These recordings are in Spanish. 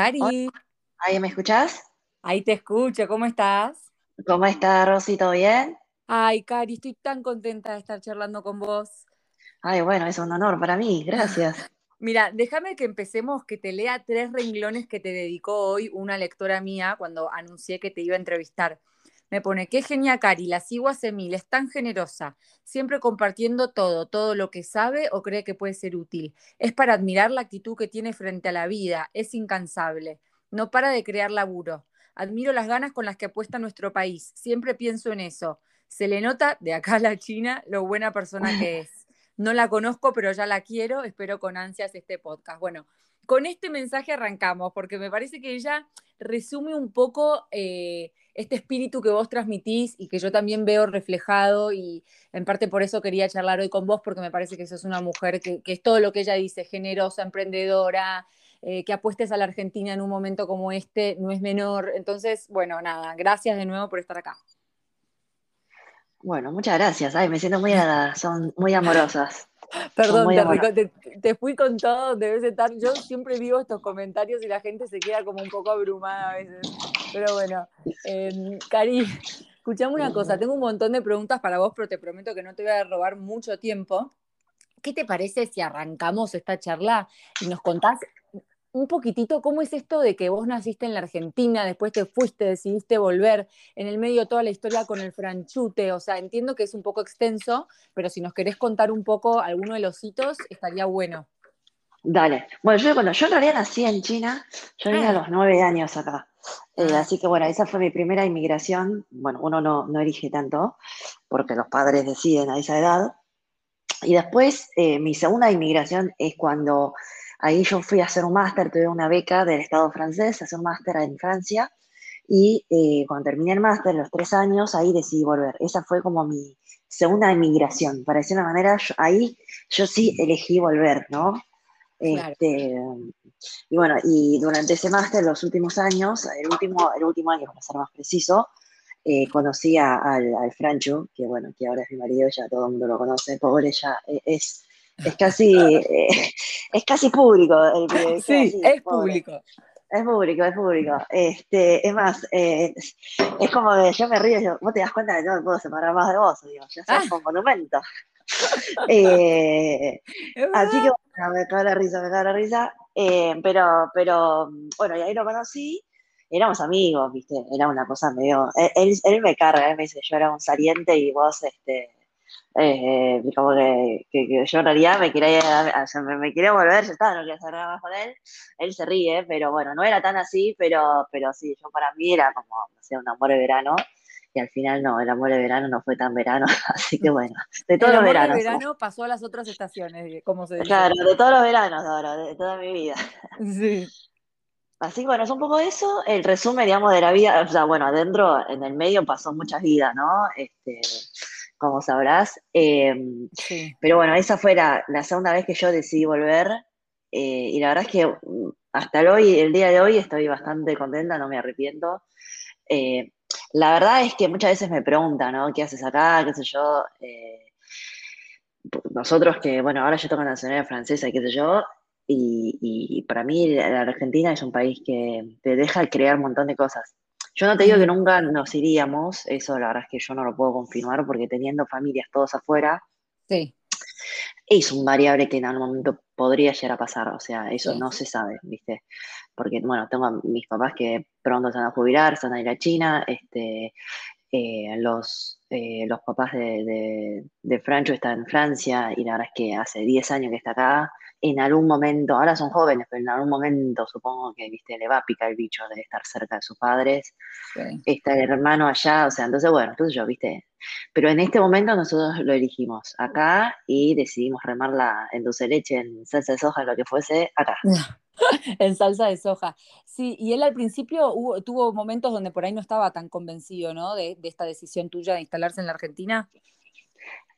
Cari. ¿Ahí me escuchás? Ahí te escucho, ¿cómo estás? ¿Cómo está Rosy? ¿Todo bien? Ay, Cari, estoy tan contenta de estar charlando con vos. Ay, bueno, es un honor para mí, gracias. Mira, déjame que empecemos, que te lea tres renglones que te dedicó hoy una lectora mía cuando anuncié que te iba a entrevistar. Me pone, qué genia Cari, la sigo hace mil, es tan generosa, siempre compartiendo todo, todo lo que sabe o cree que puede ser útil. Es para admirar la actitud que tiene frente a la vida, es incansable, no para de crear laburo. Admiro las ganas con las que apuesta nuestro país, siempre pienso en eso. Se le nota de acá a la China lo buena persona que es. No la conozco, pero ya la quiero, espero con ansias este podcast. Bueno, con este mensaje arrancamos, porque me parece que ella resume un poco eh, este espíritu que vos transmitís y que yo también veo reflejado y en parte por eso quería charlar hoy con vos porque me parece que sos una mujer que, es todo lo que ella dice, generosa, emprendedora, eh, que apuestes a la Argentina en un momento como este, no es menor. Entonces, bueno, nada, gracias de nuevo por estar acá. Bueno, muchas gracias. Ay, me siento muy son muy amorosas. Perdón, te, fui con todo, debes estar. Yo siempre vivo estos comentarios y la gente se queda como un poco abrumada a veces. Pero bueno, eh, Cari, escuchame una cosa. Tengo un montón de preguntas para vos, pero te prometo que no te voy a robar mucho tiempo. ¿Qué te parece si arrancamos esta charla y nos contás un poquitito cómo es esto de que vos naciste en la Argentina, después te fuiste, decidiste volver, en el medio toda la historia con el franchute, o sea, entiendo que es un poco extenso, pero si nos querés contar un poco alguno de los hitos, estaría bueno. Dale. Bueno, yo cuando yo en realidad nací en China, yo vine a ah. los nueve años acá. Eh, ah. así que bueno, esa fue mi primera inmigración. Bueno, uno no, no elige tanto, porque los padres deciden a esa edad. Y después, eh, mi segunda inmigración es cuando Ahí yo fui a hacer un máster, tuve una beca del Estado francés, hacer un máster en Francia. Y eh, cuando terminé el máster, los tres años, ahí decidí volver. Esa fue como mi segunda emigración. Para decir una manera, ahí yo sí elegí volver, ¿no? Este, y bueno, y durante ese máster, los últimos años, el último, el último año, para ser más preciso, eh, conocí al, al Francho, que bueno, que ahora es mi marido, ya todo el mundo lo conoce, pobre, ya eh, es es casi, eh, es casi público. El, sí, es público. Es público, es público. Este, es más, eh, es como de yo me río yo, vos te das cuenta que no me puedo separar más de vos, digo, ya sos ah. un monumento. Eh, así que bueno, me cago la risa, me cago la risa. Eh, pero, pero, bueno, y ahí lo conocí, éramos amigos, viste, era una cosa medio. Él, él me carga, él me dice, yo era un saliente y vos, este eh, como que, yo en realidad me quería, me, quería volver, ya estaba, no quería hacer nada más con él. Él se ríe, pero bueno, no era tan así, pero, pero sí, yo para mí era como, no sé, un amor de verano. Y al final no, el amor de verano no fue tan verano, así que bueno, de todos los veranos. El verano pasó a las otras estaciones, como se dice. Claro, de todos los veranos ahora, de toda mi vida. Sí. Así que bueno, es un poco eso, el resumen, digamos, de la vida, o sea, bueno, adentro, en el medio pasó muchas vidas, ¿no? Este, como sabrás. Em, pero bueno, esa fue la, segunda vez que yo decidí volver. Eh, y la verdad es que mm, hasta el hoy, el día de hoy, estoy bastante contenta, no me arrepiento. Eh, la verdad es que muchas veces me preguntan, ¿no? ¿Qué haces acá? ¿Qué sé yo? Eh, nosotros que, bueno, ahora yo tengo nacionalidad francesa, qué sé yo, y, y, para mí la Argentina es un país que te deja crear un montón de cosas. Yo no te digo que nunca nos iríamos, eso la verdad es que yo no lo puedo confirmar porque teniendo familias todos afuera, sí. es un variable que en algún momento podría llegar a pasar, o sea, eso no se sabe, ¿viste? Porque, bueno, tengo a mis papás que pronto se van a jubilar, se van a ir a China, este, eh, los, eh, los papás de, de Francho están en Francia y la verdad es que hace 10 años que está acá, en algún momento, ahora son jóvenes, pero en algún momento supongo que, viste, le va a picar el bicho de estar cerca de sus padres, está el hermano allá, o sea, entonces, bueno, entonces yo, viste, pero en este momento nosotros lo elegimos acá y decidimos remarla en dulce leche, en salsa de soja, lo que fuese, acá. en salsa de soja. Sí, y él al principio tuvo momentos donde por ahí no estaba tan convencido, ¿no? De, esta decisión tuya de instalarse en la Argentina.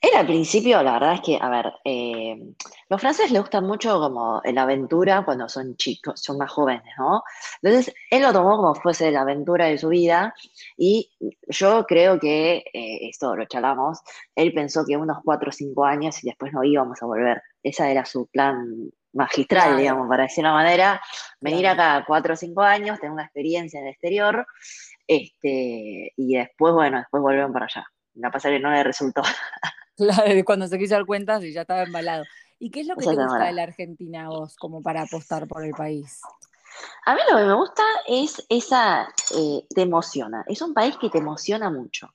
Él al principio, la verdad es que, a ver, eh, los franceses les gusta mucho como la aventura cuando son chicos, son más jóvenes, ¿no? Entonces, él lo tomó como fuese la aventura de su vida y yo creo que, eh, esto lo charlamos, él pensó que unos cuatro o cinco años y después no íbamos a volver. Ese era su plan magistral, digamos, para decir una manera, venir acá cuatro o cinco años, tener una experiencia en el exterior, este, y después, bueno, después volvieron para allá. La pasa que no le resultó. Claro, cuando se quiso dar cuenta, sí, ya estaba embalado. ¿Y qué es lo que te gusta de la Argentina vos, como para apostar por el país? A mí lo que me gusta es esa, eh, te emociona, es un país que te emociona mucho.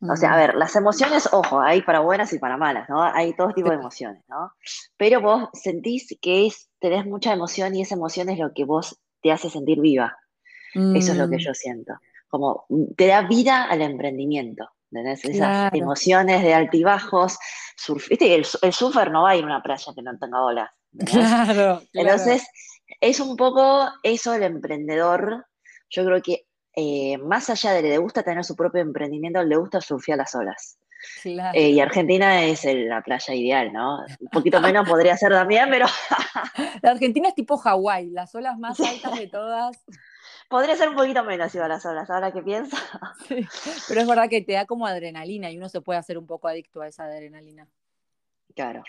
O sea, a mm. ver, las emociones, ojo, hay para buenas y para malas, ¿no? Hay todo tipo de emociones, ¿no? Pero vos sentís que es, tenés mucha emoción y esa emoción es lo que vos te hace sentir viva. Eso es lo que mm. yo siento. Como mm, te da vida al emprendimiento. ¿entendés? Esas emociones de altibajos. Surf, ¿viste? El, el surfer no va a ir a una playa que no tenga olas. Claro, Entonces, es un poco eso el emprendedor. Yo creo que eh, más allá de que le gusta tener su propio emprendimiento, le gusta surfear las olas. Eh, y Argentina es la playa ideal, ¿no? Un poquito menos podría ser también, pero... la Argentina es tipo Hawái, las olas más altas de todas. Podría ser un poquito menos iba las olas, ahora que pienso. pero es verdad que te da como adrenalina y uno se puede hacer un poco adicto a esa adrenalina. Claro,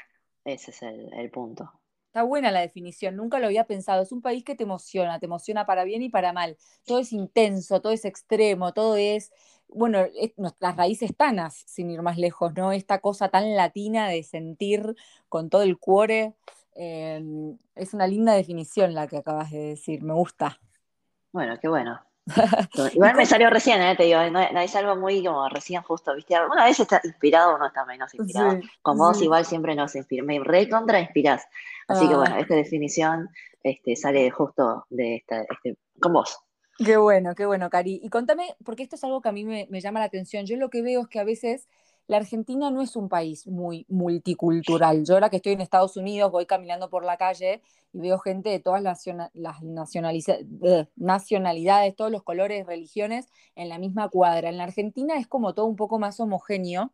ese es el punto. Está buena la definición, nunca lo había pensado. Es un país que te emociona, te emociona para bien y para mal. Todo es intenso, todo es extremo, todo es, bueno, nuestras raíces tanas, sin ir más lejos, ¿no? Esta cosa tan latina de sentir con todo el cuore. Em, es una linda definición la que acabas de decir, me gusta. Bueno, qué bueno. Igual me salió recién, ¿eh? te digo, no, es algo muy como recién justo, ¿viste? Alguna vez está inspirado, uno está menos inspirado. como vos igual siempre nos inspira, me recontra inspirás. Así que bueno, ah. esta definición este, sale justo de esta, este, con vos. Qué bueno, qué bueno, Cari. Y contame, porque esto es algo que a mí me, me llama la atención. Yo lo que veo es que a veces la Argentina no es un país muy multicultural. Yo ahora que estoy en Estados Unidos voy caminando por la calle y veo gente de todas las, nacionalidades, todos los colores, religiones en la misma cuadra. En la Argentina es como todo un poco más homogéneo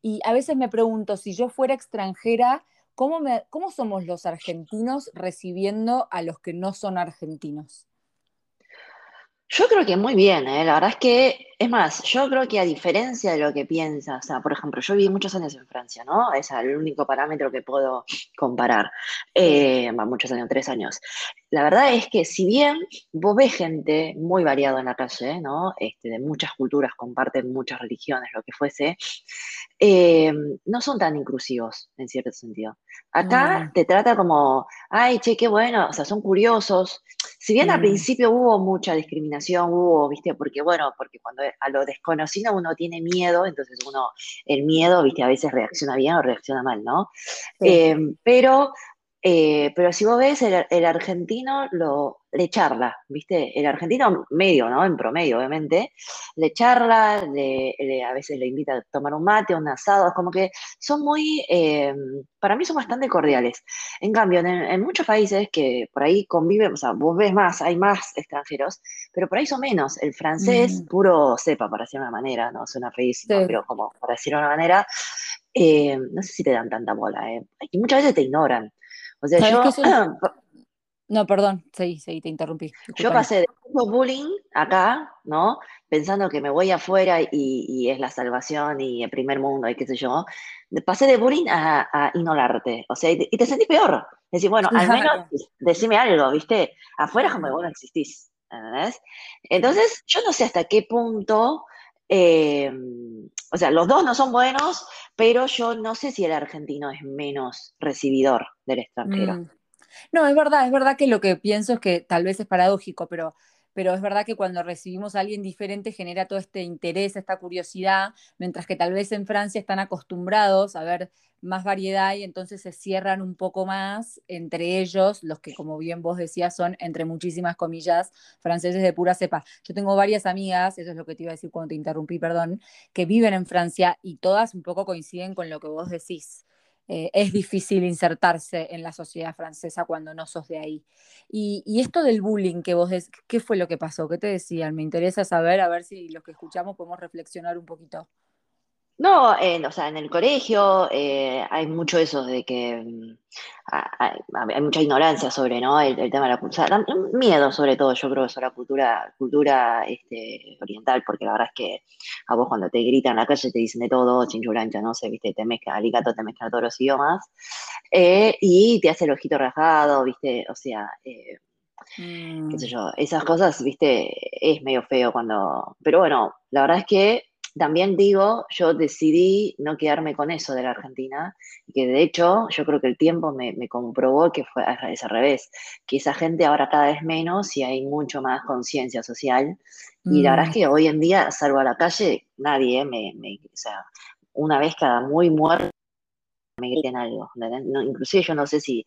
y a veces me pregunto si yo fuera extranjera, ¿cómo, cómo somos los argentinos recibiendo a los que no son argentinos? Yo creo que muy bien, ¿eh? la verdad es que, es más, yo creo que a diferencia de lo que piensas, o sea, por ejemplo, yo viví muchos años en Francia, ¿no? Es el único parámetro que puedo comparar, eh, muchos años, tres años. La verdad es que si bien vos ves gente muy variada en la calle, ¿no? Este, de muchas culturas, comparten muchas religiones, lo que fuese, eh, no son tan inclusivos en cierto sentido. Acá te trata como, ay, che, qué bueno, o sea, son curiosos. Si bien al principio hubo mucha discriminación, hubo, viste, porque bueno, porque cuando a lo desconocido uno tiene miedo, entonces uno, el miedo, viste, a veces reacciona bien o reacciona mal, ¿no? Eh, pero eh, pero si vos ves, el, argentino lo, le charla, ¿viste? El argentino medio, ¿no? En promedio, obviamente, le charla, a veces le invita a tomar un mate, un asado, es como que son muy, eh, para mí son bastante cordiales. En cambio, en, muchos países que por ahí conviven, o sea, vos ves más, hay más extranjeros, pero por ahí son menos. El francés, puro cepa, para decir una manera, no suena feísimo, pero como para decir una manera, eh, no sé si te dan tanta bola, ¿eh? Y muchas veces te ignoran. O sea, yo... No, perdón, sí, sí, te interrumpí. Yo pasé de bullying acá, ¿no? Pensando que me voy afuera y, es la salvación y el primer mundo y qué sé yo. Pasé de bullying a, ignorarte, o sea, y te, sentís peor. Es decir, bueno, al menos decime algo, ¿viste? Afuera como vos no existís, ¿entendés? Entonces, yo no sé hasta qué punto, eh, o sea, los dos no son buenos, pero yo no sé si el argentino es menos recibidor del extranjero. Mm. No, es verdad, es verdad que lo que pienso es que tal vez es paradójico, pero, pero es verdad que cuando recibimos a alguien diferente genera todo este interés, esta curiosidad, mientras que tal vez en Francia están acostumbrados a ver más variedad y entonces se cierran un poco más entre ellos, los que como bien vos decías son, entre muchísimas comillas, franceses de pura cepa. Yo tengo varias amigas, eso es lo que te iba a decir cuando te interrumpí, perdón, que viven en Francia y todas un poco coinciden con lo que vos decís. Eh, es difícil insertarse en la sociedad francesa cuando no sos de ahí. Y, esto del bullying que vos, ¿qué fue lo que pasó? ¿Qué te decían? Me interesa saber, a ver si los que escuchamos podemos reflexionar un poquito. No, o sea, en el colegio eh, hay mucho eso de que mm, hay, mucha ignorancia sobre ¿no? el, tema de la cultura, miedo sobre todo, yo creo, sobre la cultura, cultura este, oriental, porque la verdad es que a vos cuando te gritan en la calle te dicen de todo, chinchurancha, no sé, viste, te mezcla alicato, te mezcla todos los idiomas, eh, y te hace el ojito rajado, viste, o sea, eh, qué sé mm. yo, esas cosas, viste, es medio feo cuando, pero bueno, la verdad es que también digo, yo decidí no quedarme con eso de la Argentina, que de hecho yo creo que el tiempo me, comprobó que fue es al revés, que esa gente ahora cada vez menos y hay mucho más conciencia social. Y la verdad es mm. que hoy en día, salvo a la calle, nadie me, o sea, una vez cada muy muerto me griten algo. inclusive yo no sé si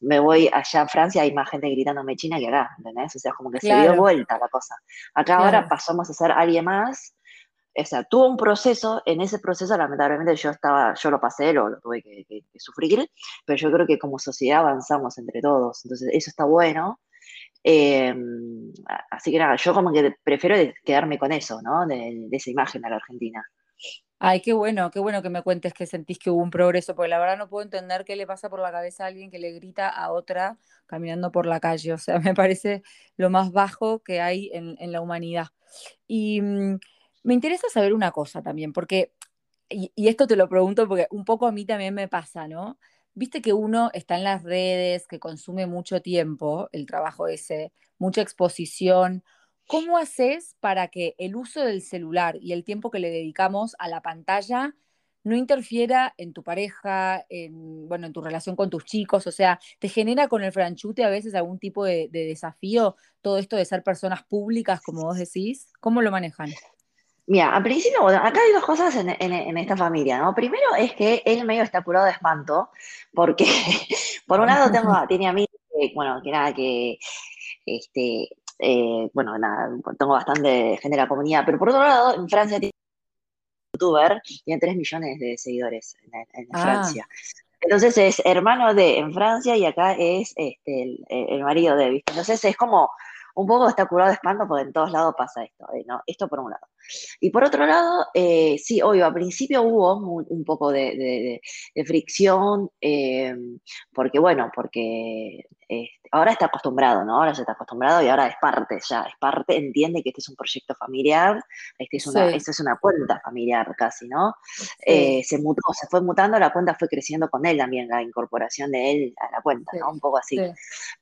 me voy allá a Francia, hay más gente gritándome China que acá, ¿entendés? O sea, como que se dio vuelta la cosa. Acá ahora pasamos a ser alguien más o sea, tuvo un proceso, en ese proceso lamentablemente yo estaba, yo lo pasé, lo, tuve que, sufrir, pero yo creo que como sociedad avanzamos entre todos, entonces eso está bueno. Em, así que nada, yo como que prefiero quedarme con eso, ¿no? De, esa imagen de la Argentina. Ay, qué bueno, qué bueno que me cuentes que sentís que hubo un progreso, porque la verdad no puedo entender qué le pasa por la cabeza a alguien que le grita a otra caminando por la calle. O sea, me parece lo más bajo que hay en, en la humanidad. Y mm, me interesa saber una cosa también, porque, y, esto te lo pregunto porque un poco a mí también me pasa, ¿no? Viste que uno está en las redes, que consume mucho tiempo, el trabajo ese, mucha exposición. ¿Cómo haces para que el uso del celular y el tiempo que le dedicamos a la pantalla no interfiera en tu pareja, en, bueno, en tu relación con tus chicos? O sea, ¿te genera con el franchute a veces algún tipo de, de desafío todo esto de ser personas públicas, como vos decís? ¿Cómo lo manejan? Mira, al principio, bueno, acá hay dos cosas en, esta familia, ¿no? Primero es que él medio está apurado de espanto, porque por un lado tengo, tiene a mí, bueno, que nada, que, este, eh, bueno, nada, tengo bastante gente de la comunidad, pero por otro lado, en Francia tiene un youtuber, tiene 3 millones de seguidores en, ah. Francia. Entonces es hermano de en Francia y acá es este, el, marido de, ¿viste? Entonces es como un poco está curado de espanto porque en todos lados pasa esto, ¿eh? ¿no? Esto por un lado. Y por otro lado, eh, sí, obvio, al principio hubo un poco de, fricción, eh, porque bueno, porque este, ahora está acostumbrado, ¿no? Ahora se está acostumbrado y ahora es parte, ya es parte, entiende que este es un proyecto familiar, este es una, esta es una cuenta familiar casi, ¿no? Eh, se mutó, se fue mutando, la cuenta fue creciendo con él también, la incorporación de él a la cuenta, ¿no? Un poco así.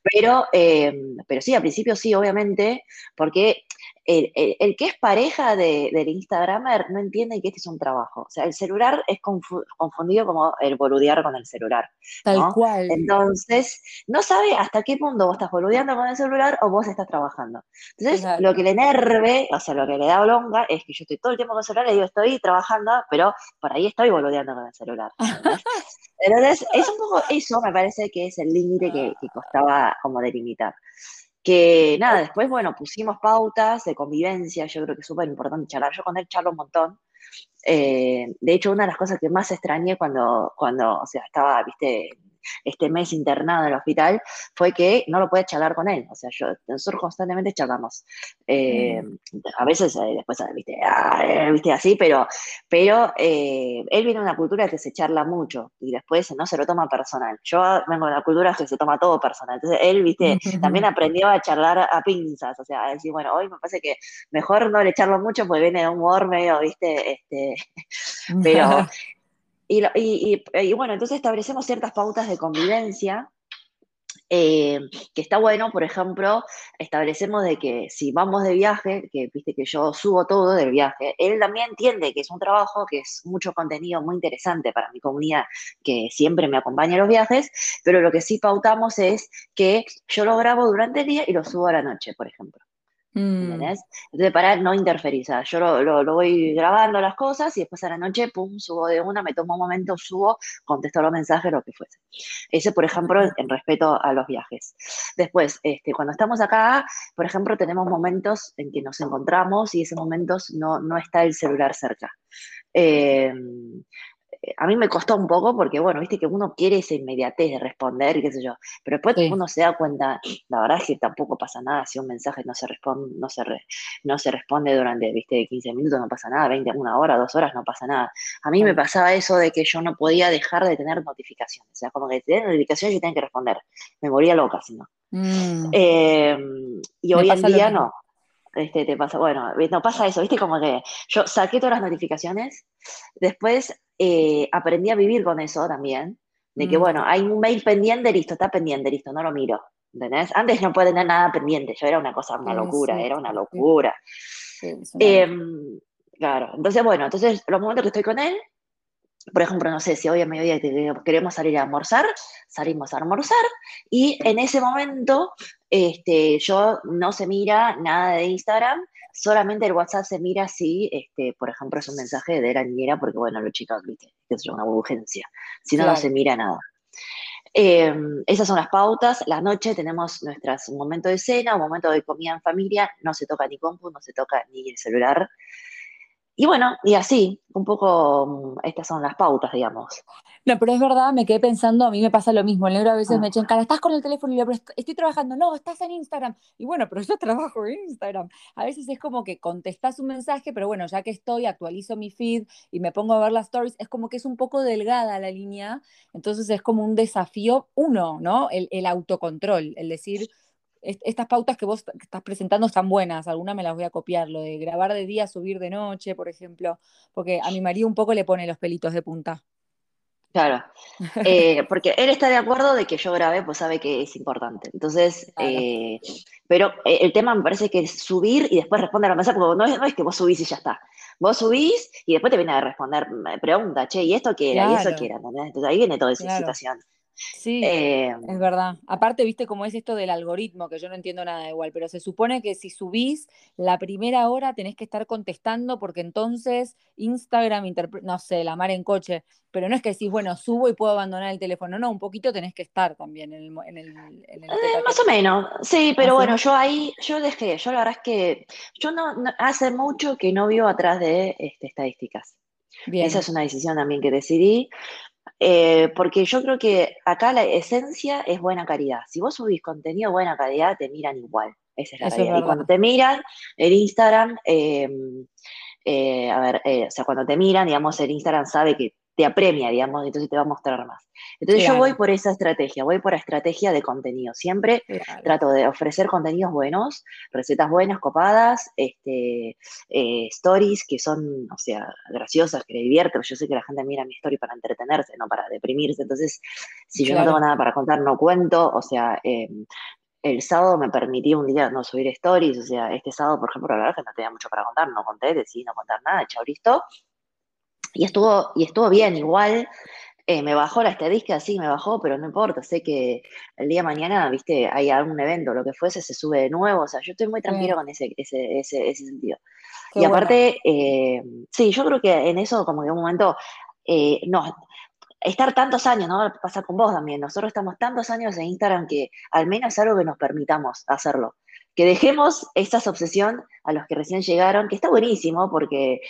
Pero, pero sí, al principio sí, obviamente, porque el, que es pareja del Instagramer no entiende que este es un trabajo. O sea, el celular es confundido como el boludear con el celular. Tal cual. Entonces, no sabe hasta qué punto vos estás boludeando con el celular o vos estás trabajando. Entonces, lo que le enerve, o sea, lo que le da blonga es que yo estoy todo el tiempo con el celular y digo, estoy trabajando, pero por ahí estoy boludeando con el celular. Entonces, es un poco eso, me parece que es el límite que, que costaba como delimitar que nada, después, bueno, pusimos pautas de convivencia, yo creo que es súper importante charlar, yo con él charlo un montón, eh, de hecho, una de las cosas que más extrañé cuando, cuando o sea, estaba, viste, este mes internado en el hospital, fue que no lo puede charlar con él. O sea, yo, nosotros constantemente charlamos. Eh, mm. A veces, eh, después, viste, ah, viste así, pero, pero eh, él viene de una cultura que se charla mucho y después no se lo toma personal. Yo vengo de una cultura que se toma todo personal. Entonces, él, viste, también aprendió a charlar a pinzas. O sea, a decir, bueno, hoy me parece que mejor no le charlo mucho porque viene de un humor medio, viste, este, pero y, bueno, entonces establecemos ciertas pautas de convivencia, eh, que está bueno, por ejemplo, establecemos de que si vamos de viaje, que viste que yo subo todo del viaje, él también entiende que es un trabajo, que es mucho contenido muy interesante para mi comunidad, que siempre me acompaña en los viajes, pero lo que sí pautamos es que yo lo grabo durante el día y lo subo a la noche, por ejemplo. Mm. Entonces, para no interferir, yo lo, voy grabando las cosas y después a la noche, pum, subo de una, me tomo un momento, subo, contesto los mensajes, lo que fuese. Ese, por ejemplo, en respeto a los viajes. Después, este, cuando estamos acá, por ejemplo, tenemos momentos en que nos encontramos y esos momentos no, no está el celular cerca. Em, a mí me costó un poco porque, bueno, viste que uno quiere esa inmediatez de responder, qué sé yo, pero después uno se da cuenta, la verdad es que tampoco pasa nada si un mensaje no se responde, no se, no se responde durante, viste, 15 minutos, no pasa nada, 20, una hora, dos horas, no pasa nada. A mí me pasaba eso de que yo no podía dejar de tener notificaciones, o sea, como que tener notificaciones yo tenía que responder, me moría loca si no. Mm. Em, y hoy en día no. Este, te pasa, bueno, no pasa eso, viste, como que yo saqué todas las notificaciones, después eh, aprendí a vivir con eso también, de que, mm. bueno, hay un mail pendiente, listo, está pendiente, listo, no lo miro. ¿Entendés? Antes no puede tener nada pendiente, yo era una cosa, una locura, era una locura. Em, claro, entonces, bueno, entonces los momentos que estoy con él, por ejemplo, no sé, si hoy a mediodía queremos salir a almorzar, salimos a almorzar y en ese momento este, yo no se mira nada de Instagram, solamente el WhatsApp se mira si, este, por ejemplo, es un mensaje de la niñera, porque bueno, los chicos, viste, que es una urgencia, si no, no se mira nada. Em, esas son las pautas. La noche tenemos nuestros momentos de cena, un momento de comida en familia, no se toca ni compu, no se toca ni el celular. Y bueno, y así, un poco mm, estas son las pautas, digamos. No, pero es verdad, me quedé pensando, a mí me pasa lo mismo, el negro a veces ah. me echa cara, estás con el teléfono y le estoy trabajando, no, estás en Instagram. Y bueno, pero yo trabajo en Instagram. A veces es como que contestas un mensaje, pero bueno, ya que estoy, actualizo mi feed y me pongo a ver las stories, es como que es un poco delgada la línea, entonces es como un desafío, uno, ¿no? El, el autocontrol, el decir, estas pautas que vos estás presentando están buenas, algunas me las voy a copiar, lo de grabar de día, subir de noche, por ejemplo, porque a mi marido un poco le pone los pelitos de punta. Claro, eh, porque él está de acuerdo de que yo grabé, pues sabe que es importante. Entonces, eh, pero eh, el tema me parece que es subir y después responder a la mesa, porque no es, no es, que vos subís y ya está. Vos subís y después te viene a responder, pregunta, che, ¿y esto qué era? ¿Y eso qué era? Entonces ahí viene toda esa situación. Sí, eh, es verdad. Aparte, viste cómo es esto del algoritmo, que yo no entiendo nada igual, pero se supone que si subís la primera hora tenés que estar contestando porque entonces Instagram, no sé, la mar en coche, pero no es que decís, bueno, subo y puedo abandonar el teléfono, no, un poquito tenés que estar también en el... En el, eh, más o menos, sí, pero bueno, yo ahí, yo dejé, yo la verdad es que yo no, hace mucho que no vivo atrás de este, estadísticas. Bien. Esa es una decisión también que decidí. Eh, porque yo creo que acá la esencia es buena calidad. Si vos subís contenido de buena calidad, te miran igual. Esa es la realidad. y cuando te miran, el Instagram, eh, eh, a ver, o sea, cuando te miran, digamos, el Instagram sabe que te apremia, digamos, entonces te va a mostrar más. Entonces yo voy por esa estrategia, voy por la estrategia de contenido. Siempre trato de ofrecer contenidos buenos, recetas buenas, copadas, este, eh, stories que son, o sea, graciosas, que le divierten. Yo sé que la gente mira mi story para entretenerse, no para deprimirse. Entonces, si yo no tengo nada para contar, no cuento. O sea, em, el sábado me permití un día no subir stories, o sea, este sábado, por ejemplo, la verdad que no tenía mucho para contar, no conté, decidí no contar nada, chao, listo. Y estuvo, y estuvo bien, igual eh, me bajó la estadística, sí, me bajó, pero no importa, sé que el día de mañana, viste, hay algún evento, lo que fuese, se sube de nuevo, o sea, yo estoy muy tranquilo con ese, ese, ese, ese sentido. y aparte, eh, sí, yo creo que en eso como que un momento, eh, no, estar tantos años, ¿no? Pasa con vos también, nosotros estamos tantos años en Instagram que al menos es algo que nos permitamos hacerlo que dejemos esa obsesión a los que recién llegaron, que está buenísimo porque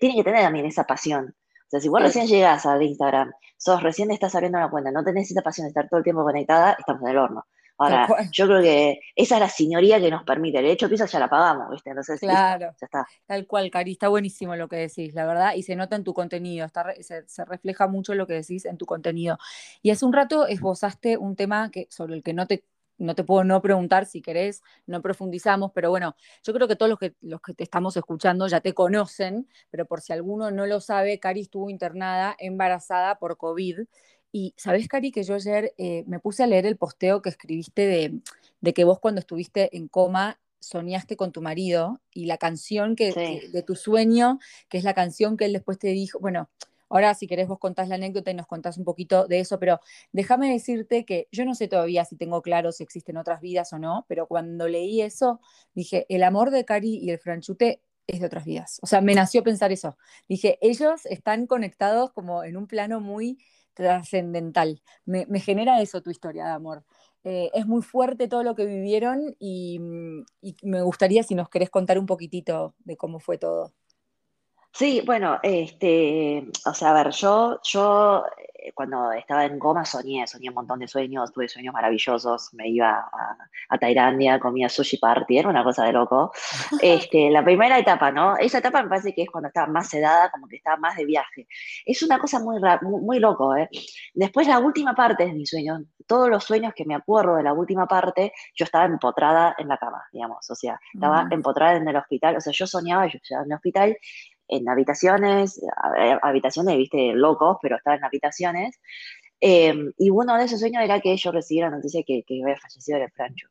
tienen que tener también esa pasión. O sea, si vos recién llegás al Instagram, sos recién estás abriendo una cuenta, no tenés esa pasión de estar todo el tiempo conectada, estamos en el horno. Ahora, yo creo que esa es la señoría que nos permite. El hecho eso ya la pagamos, ¿viste? Entonces, claro, ya está. Tal cual, Cari, está buenísimo lo que decís, la verdad, y se nota en tu contenido, está, se, se, refleja mucho lo que decís en tu contenido. Y hace un rato esbozaste un tema que, sobre el que no te no te puedo no preguntar si querés, no profundizamos, pero bueno, yo creo que todos los que, los que te estamos escuchando ya te conocen, pero por si alguno no lo sabe, Cari estuvo internada embarazada por COVID. Y sabes, Cari, que yo ayer eh, me puse a leer el posteo que escribiste de, de, que vos cuando estuviste en coma soñaste con tu marido y la canción que, de tu sueño, que es la canción que él después te dijo, bueno, Ahora, si querés, vos contás la anécdota y nos contás un poquito de eso, pero déjame decirte que yo no sé todavía si tengo claro si existen otras vidas o no, pero cuando leí eso, dije, el amor de Cari y el franchute es de otras vidas. O sea, me nació pensar eso. Dije, ellos están conectados como en un plano muy trascendental. Me, genera eso tu historia de amor. Eh, es muy fuerte todo lo que vivieron y, y me gustaría si nos querés contar un poquitito de cómo fue todo. Sí, bueno, este, o sea, a ver, yo, yo eh, cuando estaba en coma soñé, soñé un montón de sueños, tuve sueños maravillosos, me iba a, a Tailandia, comía sushi party, era una cosa de loco. Este, la primera etapa, ¿no? Esa etapa me parece que es cuando estaba más sedada, como que estaba más de viaje. Es una cosa muy, muy, muy loco, ¿eh? Después la última parte de mi sueño, todos los sueños que me acuerdo de la última parte, yo estaba empotrada en la cama, digamos, o sea, estaba empotrada en el hospital, o sea, yo soñaba, yo estaba en el hospital en habitaciones, habitaciones, viste, locos, pero estaba en habitaciones. Em, y uno de esos sueños era que yo recibí la noticia que, que había fallecido el Francho.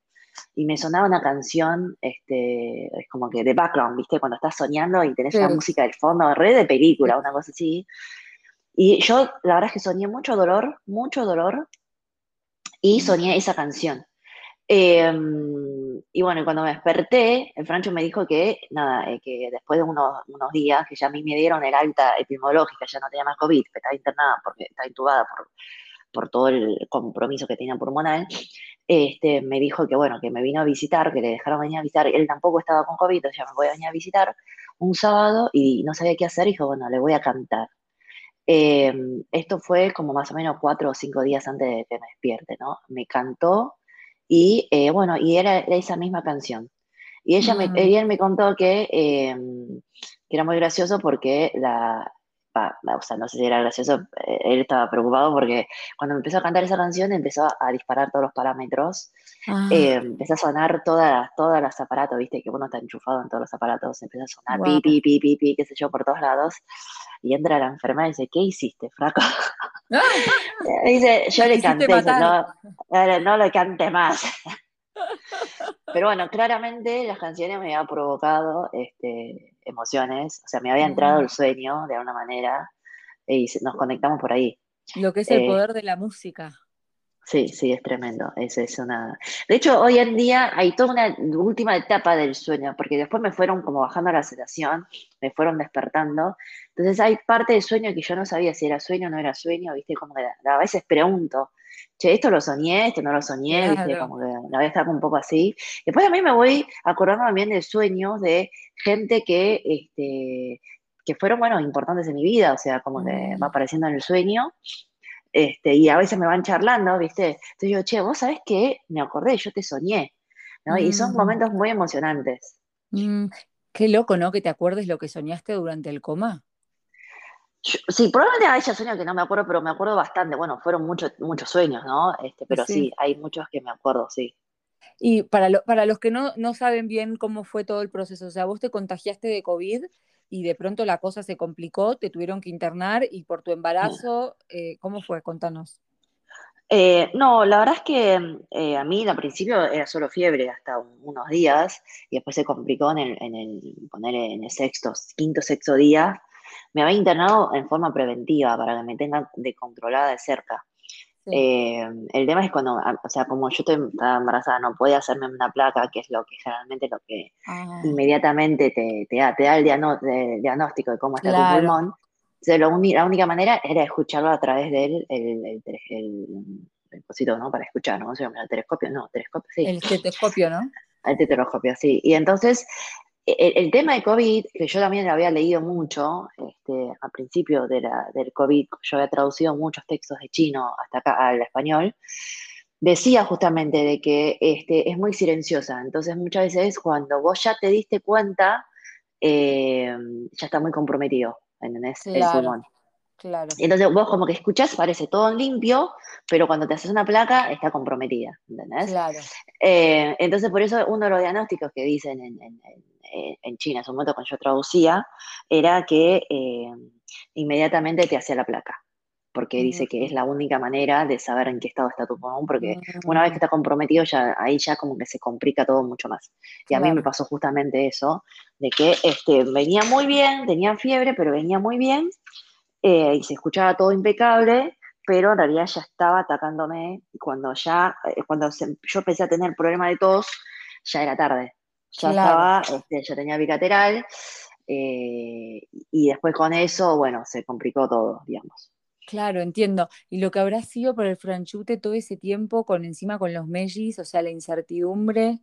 Y me sonaba una canción, este, es como que de background, ¿viste? Cuando estás soñando y tenés una música del fondo, red de película, una cosa así. Y yo, la verdad es que soñé mucho dolor, mucho dolor, y soñé esa canción. Em, y bueno, cuando me desperté, el Francho me dijo que, nada, eh, que después de unos, unos, días, que ya a mí me dieron el alta epidemiológica, ya no tenía más COVID, que estaba internada porque estaba intubada por, por todo el compromiso que tenía pulmonar, este, me dijo que, bueno, que me vino a visitar, que le dejaron venir a visitar, él tampoco estaba con COVID, ya me voy a venir a visitar un sábado y no sabía qué hacer, y dijo, bueno, le voy a cantar. Em, esto fue como más o menos cuatro o cinco días antes de que me despierte, ¿no? Me cantó y eh, bueno, y era, esa misma canción. Y ella me, él me contó que, em, que, era muy gracioso porque la, o sea, no sé si era gracioso, eh, él estaba preocupado porque cuando empezó a cantar esa canción empezó a disparar todos los parámetros, ah. eh, empezó a sonar todas, todos los aparatos, viste que uno está enchufado en todos los aparatos, empezó a sonar pi, pi, pi, pi, pi, qué sé yo, por todos lados, y entra la enfermera y dice, ¿qué hiciste, fraco? dice, yo le canté, no, no le cante más. Pero bueno, claramente las canciones me habían provocado este, emociones, o sea, me había entrado el sueño de alguna manera y nos conectamos por ahí. Lo que es el eh, poder de la música. Sí, sí, es tremendo. Es, es una... De hecho, hoy en día hay toda una última etapa del sueño, porque después me fueron como bajando la sedación, me fueron despertando. Entonces hay parte del sueño que yo no sabía si era sueño o no era sueño, ¿viste? Como que a veces pregunto, che, esto lo soñé, esto no lo soñé, ¿viste? Como que la voy a estar un poco así. Después a mí me voy acordando también de sueños de gente que, este, que fueron, bueno, importantes en mi vida, o sea, como que va mm. apareciendo en el sueño este, y a veces me van charlando, ¿viste? Entonces yo, che, vos sabés qué, me acordé, yo te soñé, ¿no? Y son mm. momentos muy emocionantes. Mm, qué loco, ¿no? Que te acuerdes lo que soñaste durante el coma. sí, probablemente haya sueños que no me acuerdo, pero me acuerdo bastante. Bueno, fueron muchos muchos sueños, ¿no? Este, pero sí. hay muchos que me acuerdo, sí. Y para, para los que no, no saben bien cómo fue todo el proceso, o sea, vos te contagiaste de COVID y de pronto la cosa se complicó, te tuvieron que internar y por tu embarazo, eh, ¿cómo fue? Contanos. Eh, no, la verdad es que eh, a mí al principio era solo fiebre hasta unos días y después se complicó en el, en el, poner en el sexto, quinto, sexto día. Me había internado en forma preventiva para que me tengan de controlada de cerca. Eh, el tema es cuando, ah, o sea, como yo estoy embarazada, no puede hacerme una placa, que es lo que generalmente lo que ah. inmediatamente te, te, da, te da el diagnóstico de cómo está tu pulmón. la única manera era escucharlo a través del el, el, el, ¿no? Para escuchar, ¿no? el telescopio, no, telescopio, sí. El telescopio, ¿no? El telescopio, sí. Y entonces el, tema de COVID, que yo también lo había leído mucho, este, al principio de la, del COVID, yo había traducido muchos textos de chino hasta acá al español, decía justamente de que este, es muy silenciosa. Entonces muchas veces cuando vos ya te diste cuenta, eh, ya está muy comprometido, ¿entendés? el pulmón. Claro. Entonces vos como que escuchás, parece todo limpio, pero cuando te haces una placa está comprometida, ¿entendés? Claro. Eh, entonces por eso uno de los diagnósticos que dicen en, en China, en su momento cuando yo traducía, era que eh, inmediatamente te hacía la placa, porque dice que es la única manera de saber en qué estado está tu pulmón, porque una vez que está comprometido, ya, ahí ya como que se complica todo mucho más. Y a mí me pasó justamente eso, de que este, venía muy bien, tenía fiebre, pero venía muy bien, eh, y se escuchaba todo impecable, pero en realidad ya estaba atacándome, y cuando ya, cuando yo empecé a tener problemas de tos, ya era tarde ya estaba, este, ya tenía bilateral, eh, y después con eso, bueno, se complicó todo, digamos. Claro, entiendo. Y lo que habrá sido por el franchute todo ese tiempo con encima con los mellis, o sea, la incertidumbre.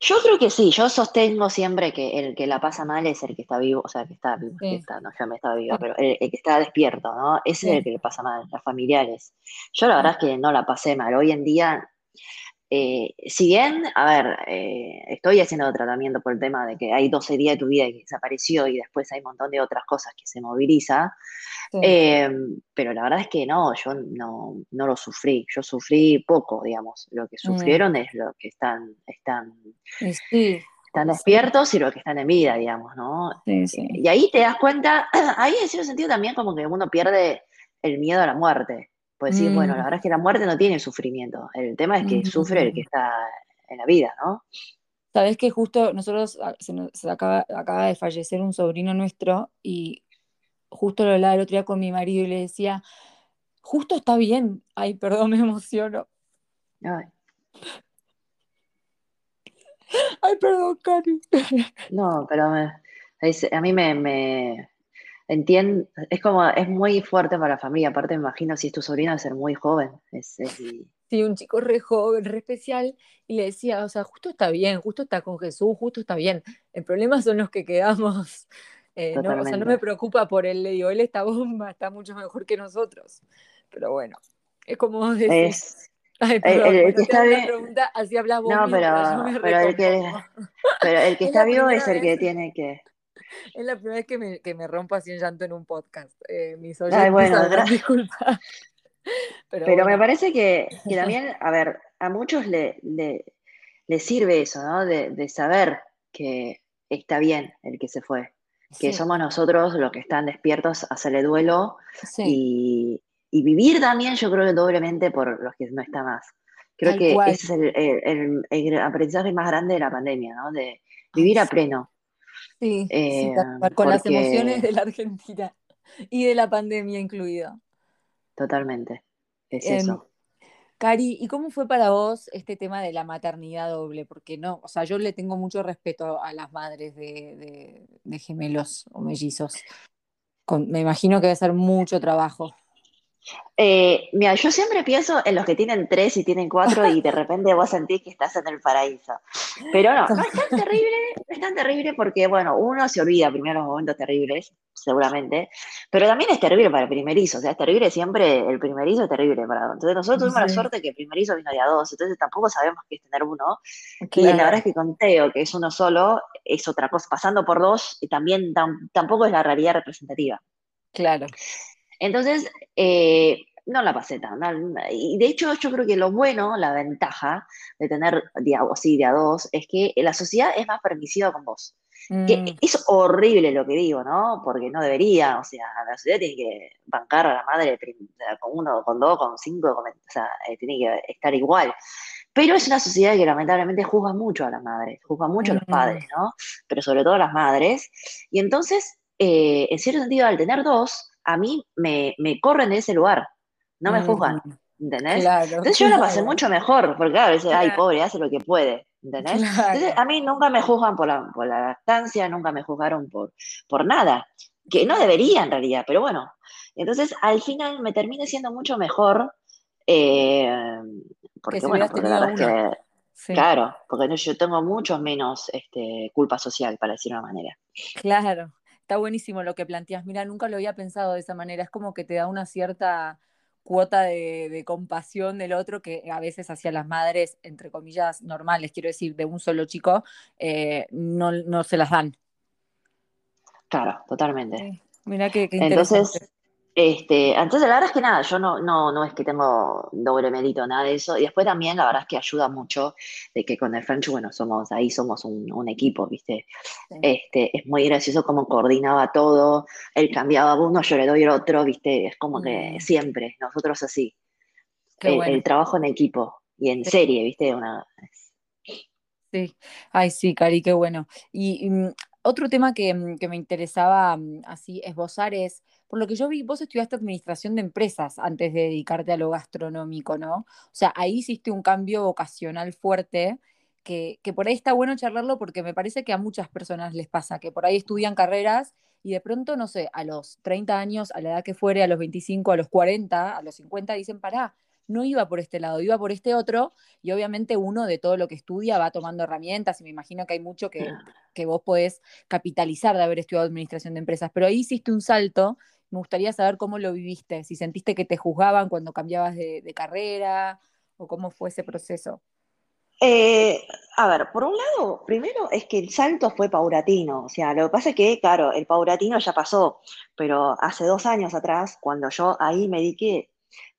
Yo creo que sí, yo sostengo siempre que el que la pasa mal es el que está vivo, o sea, que está vivo, que está, no, ya me estaba viva, pero el, que está despierto, ¿no? Ese es el que le pasa mal, los familiares. Yo la verdad es que no la pasé mal. Hoy en día eh, si bien, a ver, eh, estoy haciendo tratamiento por el tema de que hay 12 días de tu vida que desapareció y después hay un montón de otras cosas que se moviliza, eh, pero la verdad es que no, yo no, lo sufrí, yo sufrí poco, digamos, lo que mm. sufrieron es lo que están, están, están despiertos y lo que están en vida, digamos, ¿no? Y ahí te das cuenta, ahí en cierto sentido también como que uno pierde el miedo a la muerte. Pues sí, bueno, la mm. verdad es que la muerte no tiene sufrimiento. El tema es que sufre el que mm. está en la vida, ¿no? Sabes que justo nosotros ah, se, acaba, de fallecer un sobrino nuestro y justo lo hablaba el otro día con mi marido y le decía, justo está bien. Ay, perdón, me emociono. Ay. Ay, perdón, Cari. No, pero a mí me, entiendo, es como, es muy fuerte para la familia, aparte me imagino si es tu sobrino de ser muy joven. Es, Sí, un chico re joven, re especial, y le decía, o sea, justo está bien, justo está con Jesús, justo está bien. El problema son los que quedamos. Eh, no, o sea, no me preocupa por él, le digo, él está bomba, está mucho mejor que nosotros. Pero bueno, es como decís. Ay, perdón, el, que está bien... pregunta, así vos No, pero, pero, el que, pero el que está vivo es el que tiene que es la primera vez que me, que me rompo así en llanto en un podcast. Eh, mis oyentes, Ay, bueno, disculpa. Pero, me parece que, que, también, a ver, a muchos le, le, sirve eso, ¿no? De, saber que está bien el que se fue. Que somos nosotros los que están despiertos a hacerle duelo y, y, vivir también, yo creo doblemente por los que no está más. Creo que ese es el, el, aprendizaje más grande de la pandemia, ¿no? De vivir a pleno. Sí, eh, con las emociones de la Argentina y de la pandemia incluida. Totalmente, es em, eso. Cari, ¿y cómo fue para vos este tema de la maternidad doble? Porque no, o sea, yo le tengo mucho respeto a las madres de, gemelos o mellizos. me imagino que debe ser mucho trabajo. Eh, mira, yo siempre pienso en los que tienen tres y tienen cuatro y de repente vos sentís que estás en el paraíso. Pero no, no es tan terrible, es tan terrible porque, bueno, uno se olvida primero los momentos terribles, seguramente, pero también es terrible para el primerizo, o sea, es terrible siempre, el primerizo es terrible para Entonces nosotros tuvimos la suerte que el primerizo vino de a dos, entonces tampoco sabemos qué es tener uno. Y la verdad es que con Teo, que es uno solo, es otra cosa, pasando por dos, también tampoco es la realidad representativa. Claro. Entonces, eh, no la pasé tan mal. Y de hecho, yo creo que lo bueno, la ventaja de tener día, sí, día dos, es que la sociedad es más permisiva con vos. Que mm. es horrible lo que digo, ¿no? Porque no debería, o sea, la sociedad tiene que bancar a la madre con uno, con dos, con cinco, o sea, eh, tiene que estar igual. Pero es una sociedad que lamentablemente juzga mucho a las madres, juzga mucho a los padres, ¿no? Pero sobre todo a las madres. Y entonces, eh, en cierto sentido, al tener dos, a mí me, me corren de ese lugar, no me juzgan. ¿Entendés? Entonces yo la pasé mucho mejor, porque claro, dice, ay, pobre, hace lo que puede. ¿Entendés? Entonces a mí nunca me juzgan por la, por la lactancia, nunca me juzgaron por, por nada, que no debería en realidad, pero bueno. Entonces al final me termina siendo mucho mejor, eh, porque bueno, porque la verdad es que, claro, porque yo tengo mucho menos este, culpa social, para decirlo de una manera. Claro, está buenísimo lo que planteas. Mira, nunca lo había pensado de esa manera. Es como que te da una cierta cuota de, compasión del otro que a veces hacia las madres, entre comillas, normales, quiero decir, de un solo chico, eh, no, se las dan. Claro, totalmente. Mira qué, qué Entonces, este, entonces, la verdad es que nada, yo no, no, no es que tengo doble mérito, nada de eso. Y después también, la verdad es que ayuda mucho de que con el French, bueno, somos ahí, somos un, equipo, ¿viste? Este, es muy gracioso cómo coordinaba todo. Él cambiaba uno, yo le doy el otro, ¿viste? Es como que mm. siempre, nosotros así. El, trabajo en equipo y en serie, ¿viste? Una, Sí, ay, sí, Cari, qué bueno. Y, mm, otro tema que, mm, que, me interesaba así esbozar es por lo que yo vi, vos estudiaste administración de empresas antes de dedicarte a lo gastronómico, ¿no? O sea, ahí hiciste un cambio vocacional fuerte. Que, que por ahí está bueno charlarlo porque me parece que a muchas personas les pasa, que por ahí estudian carreras y de pronto, no sé, a los 30 años, a la edad que fuere, a los 25, a los 40, a los 50, dicen, pará, no iba por este lado, iba por este otro, y obviamente uno de todo lo que estudia va tomando herramientas, y me imagino que hay mucho que, que vos podés capitalizar de haber estudiado administración de empresas, pero ahí hiciste un salto, me gustaría saber cómo lo viviste, si sentiste que te juzgaban cuando cambiabas de, carrera, o cómo fue ese proceso. Eh, a ver, por un lado, primero es que el salto fue paulatino, o sea, lo que pasa es que, claro, el paulatino ya pasó, pero hace dos años atrás, cuando yo ahí me dediqué,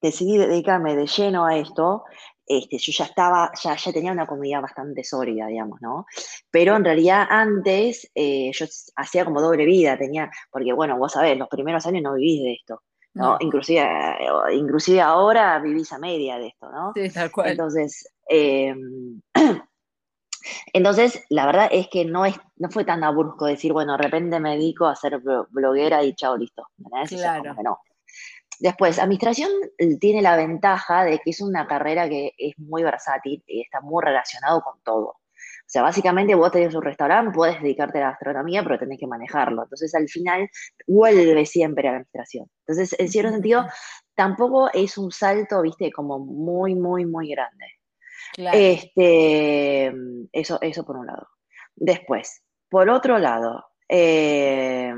decidí dedicarme de lleno a esto, este, yo ya estaba, ya, ya tenía una comunidad bastante sólida, digamos, ¿no? Pero en realidad antes eh, yo hacía como doble vida, tenía, porque bueno, vos sabés, los primeros años no vivís de esto, ¿no? Inclusive, eh, inclusive ahora vivís a media de esto, ¿no? Sí, tal cual. Entonces, eh, entonces, la verdad es que no, es, no fue tan abrupto decir, bueno, de repente me dedico a ser bloguera y chao, listo. Claro. no. Después, administración tiene la ventaja de que es una carrera que es muy versátil y está muy relacionado con todo. O sea, básicamente vos tenés un restaurante, puedes dedicarte a la gastronomía, pero tenés que manejarlo. Entonces, al final, vuelve siempre a la administración. Entonces, en cierto sentido, tampoco es un salto, viste, como muy, muy, muy grande. Este, eso, eso por un lado. Después, por otro lado, eh,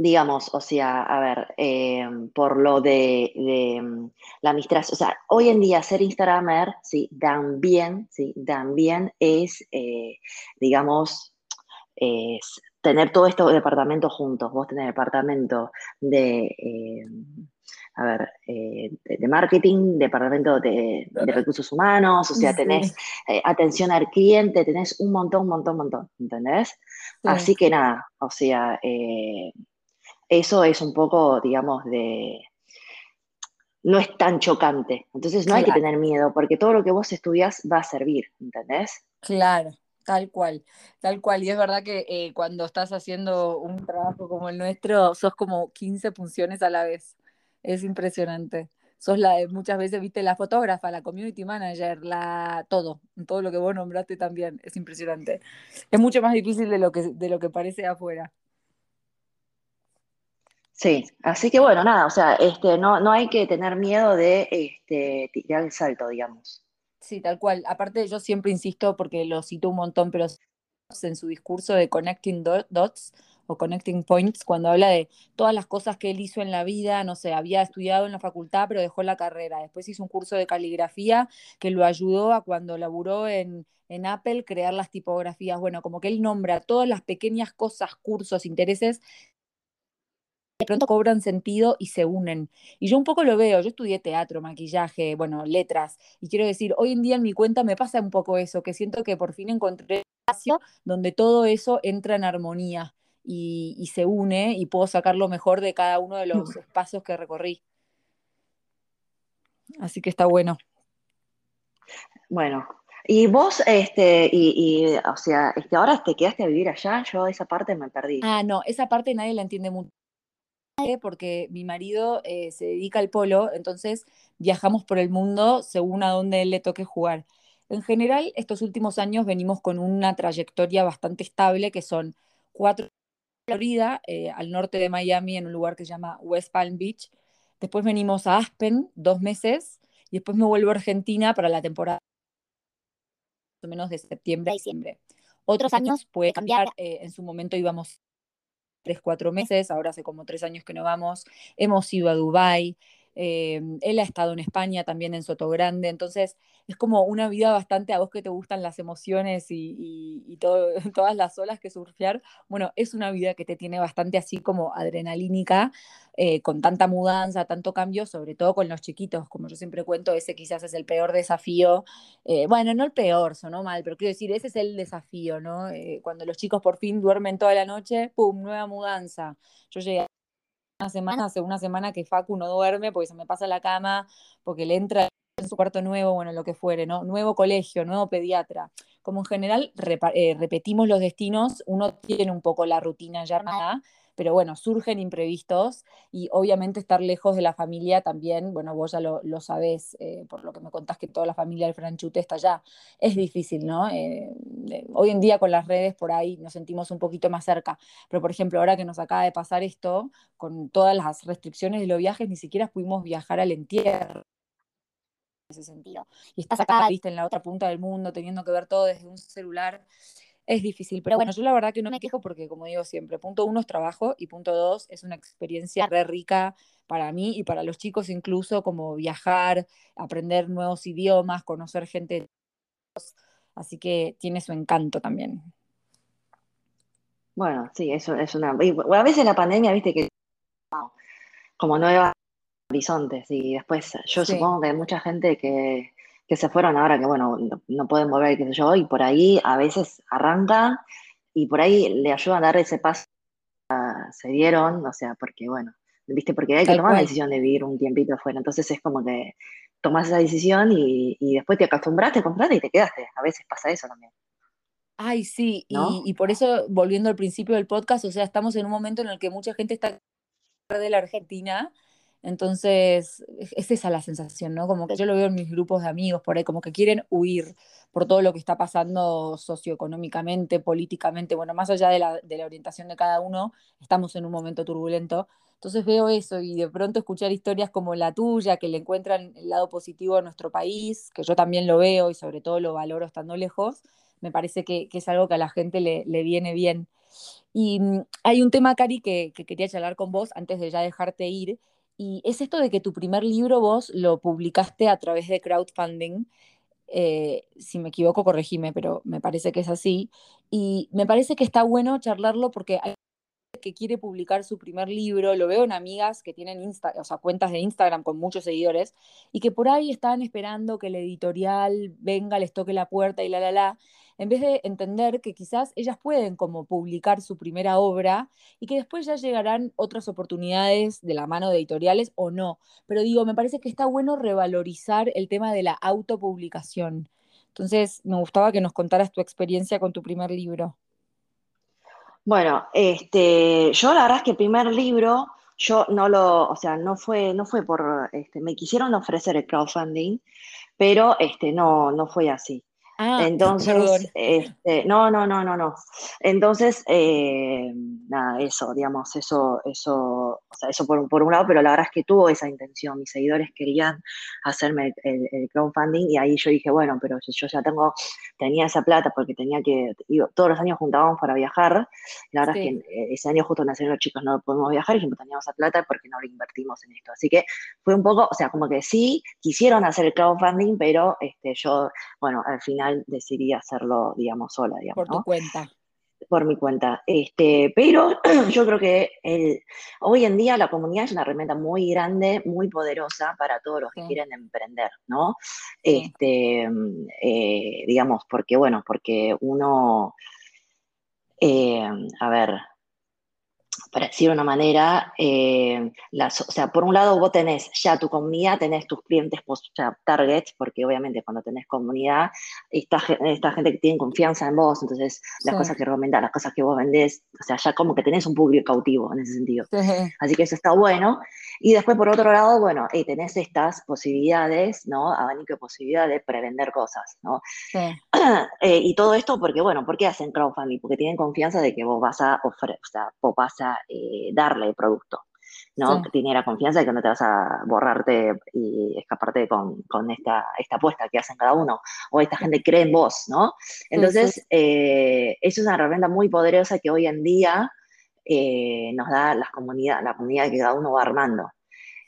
digamos, o sea, a ver, eh, por lo de, la administración, o sea, hoy en día ser Instagramer, sí, también, sí, también es, eh, digamos, es tener todos estos departamentos juntos. Vos tenés el departamento de a ver, eh, de marketing, departamento de, recursos humanos, o sea, tenés eh, atención al cliente, tenés un montón, un montón, un montón, ¿entendés? Así que nada, o sea, eh, eso es un poco, digamos, de... No es tan chocante, entonces no hay que tener miedo, porque todo lo que vos estudias va a servir, ¿entendés? Claro, Tal cual, tal cual. Y es verdad que cuando estás haciendo un trabajo como el nuestro, sos como 15 funciones a la vez es impresionante. Sos la, muchas veces, viste, la fotógrafa, la community manager, la, todo, todo lo que vos nombraste también, es impresionante. Es mucho más difícil de lo que, de lo que parece afuera. Sí, así que bueno, nada, o sea, este, no, no hay que tener miedo de este, tirar el salto, digamos. Sí, tal cual. Aparte, yo siempre insisto, porque lo cito un montón, pero en su discurso de Connecting Dots, o Connecting Points, cuando habla de todas las cosas que él hizo en la vida, no sé, había estudiado en la facultad, pero dejó la carrera. Después hizo un curso de caligrafía que lo ayudó a cuando laburó en, en Apple crear las tipografías. Bueno, como que él nombra todas las pequeñas cosas, cursos, intereses de pronto cobran sentido y se unen. Y yo un poco lo veo, yo estudié teatro, maquillaje, bueno, letras, y quiero decir, hoy en día en mi cuenta me pasa un poco eso, que siento que por fin encontré un espacio donde todo eso entra en armonía y, se une y puedo sacar lo mejor de cada uno de los espacios que recorrí. Así que está bueno. Bueno, y vos, este, y, o sea, este, ahora te quedaste a vivir allá, yo esa parte me perdí. Ah, no, esa parte nadie la entiende mucho porque mi marido eh, se dedica al polo, entonces viajamos por el mundo según a dónde él le toque jugar. En general, estos últimos años venimos con una trayectoria bastante estable, que son cuatro Florida, eh, al norte de Miami, en un lugar que se llama West Palm Beach. Después venimos a Aspen, dos meses, y después me vuelvo a Argentina para la temporada más o menos de septiembre a diciembre. Otros años puede cambiar, eh, en su momento íbamos tres, cuatro meses, ahora hace como tres años que no vamos, hemos ido a Dubái, eh, él ha estado en España también en Soto Grande, entonces es como una vida bastante a vos que te gustan las emociones y, todas las olas que surfear. Bueno, es una vida que te tiene bastante así como adrenalínica, eh, con tanta mudanza, tanto cambio, sobre todo con los chiquitos, como yo siempre cuento, ese quizás es el peor desafío. Eh, bueno, no el peor, sonó mal, pero quiero decir, ese es el desafío, ¿no? cuando los chicos por fin duermen toda la noche, ¡pum! Nueva mudanza. Yo llegué una semana, hace una semana que Facu no duerme porque se me pasa la cama, porque le entra en su cuarto nuevo, bueno, lo que fuere, ¿no? Nuevo colegio, nuevo pediatra. Como en general eh, repetimos los destinos, uno tiene un poco la rutina ya armada, pero bueno, surgen imprevistos y obviamente estar lejos de la familia también, bueno, vos ya lo, sabés, eh, por lo que me contás que toda la familia del Franchute está allá, es difícil, ¿no? Eh, hoy en día con las redes por ahí nos sentimos un poquito más cerca. Pero por ejemplo, ahora que nos acaba de pasar esto, con todas las restricciones de los viajes, ni siquiera pudimos viajar al entierro ese sentido. Y estás acá, viste, en la otra punta del mundo, teniendo que ver todo desde un celular, es difícil. Pero bueno, yo la verdad que no me quejo porque, como digo siempre, punto uno es trabajo y punto dos es una experiencia re rica para mí y para los chicos incluso, como viajar, aprender nuevos idiomas, conocer gente. Así que tiene su encanto también. Bueno, sí, eso es una... A veces la pandemia, viste que como nueva horizontes y después yo supongo que hay mucha gente que, se fueron ahora que bueno, no, pueden volver, qué sé yo, y por ahí a veces arrancan y por ahí le ayudan a dar ese paso se dieron, o sea, porque bueno, viste, porque hay que tomar la decisión de vivir un tiempito afuera, entonces es como que tomas esa decisión y, después te acostumbraste, compraste y te quedaste, a veces pasa eso también. Ay, sí, y, y, por eso, volviendo al principio del podcast, o sea, estamos en un momento en el que mucha gente está de la Argentina entonces, es esa la sensación, ¿no? Como que yo lo veo en mis grupos de amigos por ahí, como que quieren huir por todo lo que está pasando socioeconómicamente, políticamente, bueno, más allá de la, de la orientación de cada uno, estamos en un momento turbulento. Entonces veo eso y de pronto escuchar historias como la tuya, que le encuentran el lado positivo a nuestro país, que yo también lo veo y sobre todo lo valoro estando lejos, me parece que, que es algo que a la gente le, le viene bien. Y mm, hay un tema, Cari, que, que, quería charlar con vos antes de ya dejarte ir, y es esto de que tu primer libro vos lo publicaste a través de crowdfunding. Eh, si me equivoco, corregime, pero me parece que es así. Y me parece que está bueno charlarlo porque que quiere publicar su primer libro, lo veo en amigas que tienen Insta, o sea, cuentas de Instagram con muchos seguidores y que por ahí están esperando que el editorial venga, les toque la puerta y la la la en vez de entender que quizás ellas pueden como publicar su primera obra y que después ya llegarán otras oportunidades de la mano de editoriales o no. Pero digo, me parece que está bueno revalorizar el tema de la autopublicación. Entonces, me gustaba que nos contaras tu experiencia con tu primer libro. Bueno, este, yo la verdad es que el primer libro, yo no lo, o sea, no fue, no fue por, este, me quisieron ofrecer el crowdfunding, pero este, no, no fue así. Ah, Entonces, este, no, no, no, no, no. Entonces, eh, nada, eso, digamos, eso, eso, o sea, eso por, por, un lado, pero la verdad es que tuvo esa intención. Mis seguidores querían hacerme el, crowdfunding y ahí yo dije, bueno, pero yo ya tengo, tenía esa plata porque tenía que, todos los años juntábamos para viajar. La verdad es que eh, ese año justo nacieron los chicos, no podemos viajar y teníamos esa plata porque no lo invertimos en esto. Así que fue un poco, o sea, como que sí, quisieron hacer el crowdfunding, pero este, yo, bueno, al final decidí hacerlo, digamos, sola, digamos. Por tu cuenta. Por mi cuenta. Este, pero yo creo que el, hoy en día la comunidad es una herramienta muy grande, muy poderosa para todos los que quieren emprender, ¿no? Este, eh, digamos, porque, bueno, porque uno, eh, a ver, para decir de una manera, eh, las, o sea, por un lado vos tenés ya tu comunidad, tenés tus clientes, sea, targets, porque obviamente cuando tenés comunidad, esta, esta gente que tiene confianza en vos, entonces las cosas que recomendás, las cosas que vos vendés, o sea, ya como que tenés un público cautivo en ese sentido. Así que eso está bueno. Y después, por otro lado, bueno, eh, tenés estas posibilidades, ¿no? Abanico de posibilidades de prevender cosas, ¿no? Eh, y todo esto porque, bueno, ¿por qué hacen crowdfunding? Porque tienen confianza de que vos vas a ofrecer, o sea, vos vas a eh, darle el producto, ¿no? Que tiene la confianza de que no te vas a borrarte y escaparte con, con esta, esta apuesta que hacen cada uno, o esta gente cree en vos, ¿no? Entonces, eh, es una herramienta muy poderosa que hoy en día eh, nos da las comunidad, la comunidad que cada uno va armando.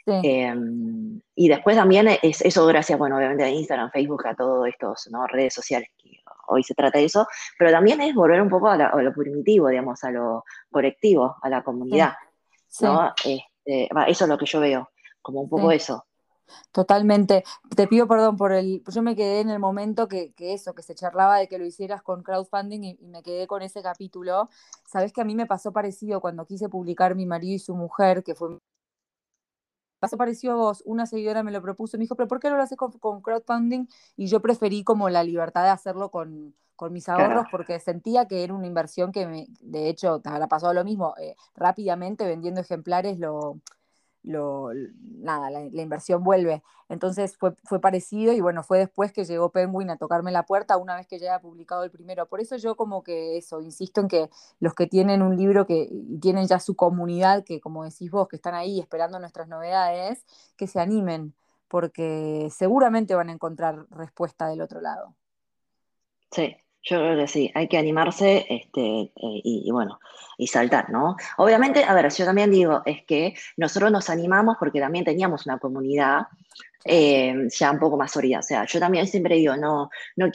Em, y después también es eso gracias, bueno, obviamente a Instagram, Facebook, a todos estos ¿no? redes sociales que hoy se trata de eso, pero también es volver un poco a, lo primitivo, digamos, a lo colectivo, a la comunidad. ¿no? Este, eso es lo que yo veo, como un poco eso. Totalmente. Te pido perdón por el. Yo me quedé en el momento que, eso, que se charlaba de que lo hicieras con crowdfunding y, me quedé con ese capítulo. Sabes que a mí me pasó parecido cuando quise publicar Mi marido y su mujer, que fue pasó parecido a vos, una seguidora me lo propuso, me dijo, pero ¿por qué no lo haces con, crowdfunding? Y yo preferí como la libertad de hacerlo con, mis ahorros porque sentía que era una inversión que, me, de hecho, te habrá pasado lo mismo, eh, rápidamente vendiendo ejemplares lo, lo, nada, la, inversión vuelve. Entonces fue, fue parecido y bueno, fue después que llegó Penguin a tocarme la puerta una vez que ya había publicado el primero. Por eso yo como que eso, insisto en que los que tienen un libro que tienen ya su comunidad, que como decís vos, que están ahí esperando nuestras novedades, que se animen, porque seguramente van a encontrar respuesta del otro lado. Sí, yo creo que sí, hay que animarse este, eh, y, bueno, y saltar, ¿no? Obviamente, a ver, yo también digo, es que nosotros nos animamos porque también teníamos una comunidad eh, ya un poco más sólida. O sea, yo también siempre digo, no, no,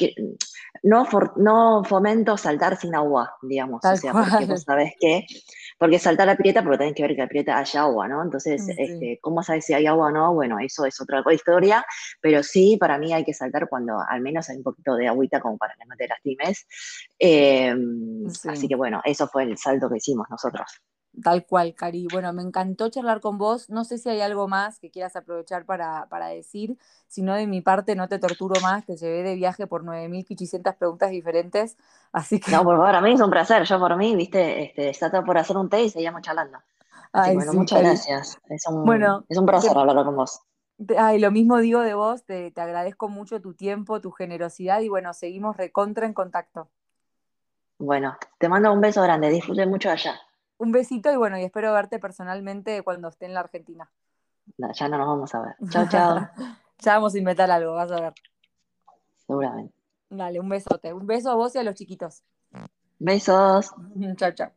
no, no fomento saltar sin agua, digamos. o sea, porque vos sabés que porque saltar la prieta, porque tenés que ver que la prieta haya agua, ¿no? Entonces, este, ¿cómo sabes si hay agua o no? Bueno, eso es otra historia, pero sí, para mí hay que saltar cuando al menos hay un poquito de agüita como para que no te lastimes. Em, así que bueno, eso fue el salto que hicimos nosotros. Tal cual, Cari. Bueno, me encantó charlar con vos. No sé si hay algo más que quieras aprovechar para, para decir. Si no, de mi parte, no te torturo más. Te llevé de viaje por 9.500 preguntas diferentes. Así que... No, por favor, a mí es un placer. Yo por mí, viste, este, está todo por hacer un té y seguíamos charlando. Así bueno, muchas gracias. Es un, bueno, es un placer hablar con vos. Ay, lo mismo digo de vos. Te, te agradezco mucho tu tiempo, tu generosidad y bueno, seguimos recontra en contacto. Bueno, te mando un beso grande. Disfrute mucho allá. Un besito y bueno, y espero verte personalmente cuando esté en la Argentina. ya no nos vamos a ver. Chao, chao. ya vamos a inventar algo, vas a ver. Seguramente. Dale, un besote. Un beso a vos y a los chiquitos. Besos. chao, chao.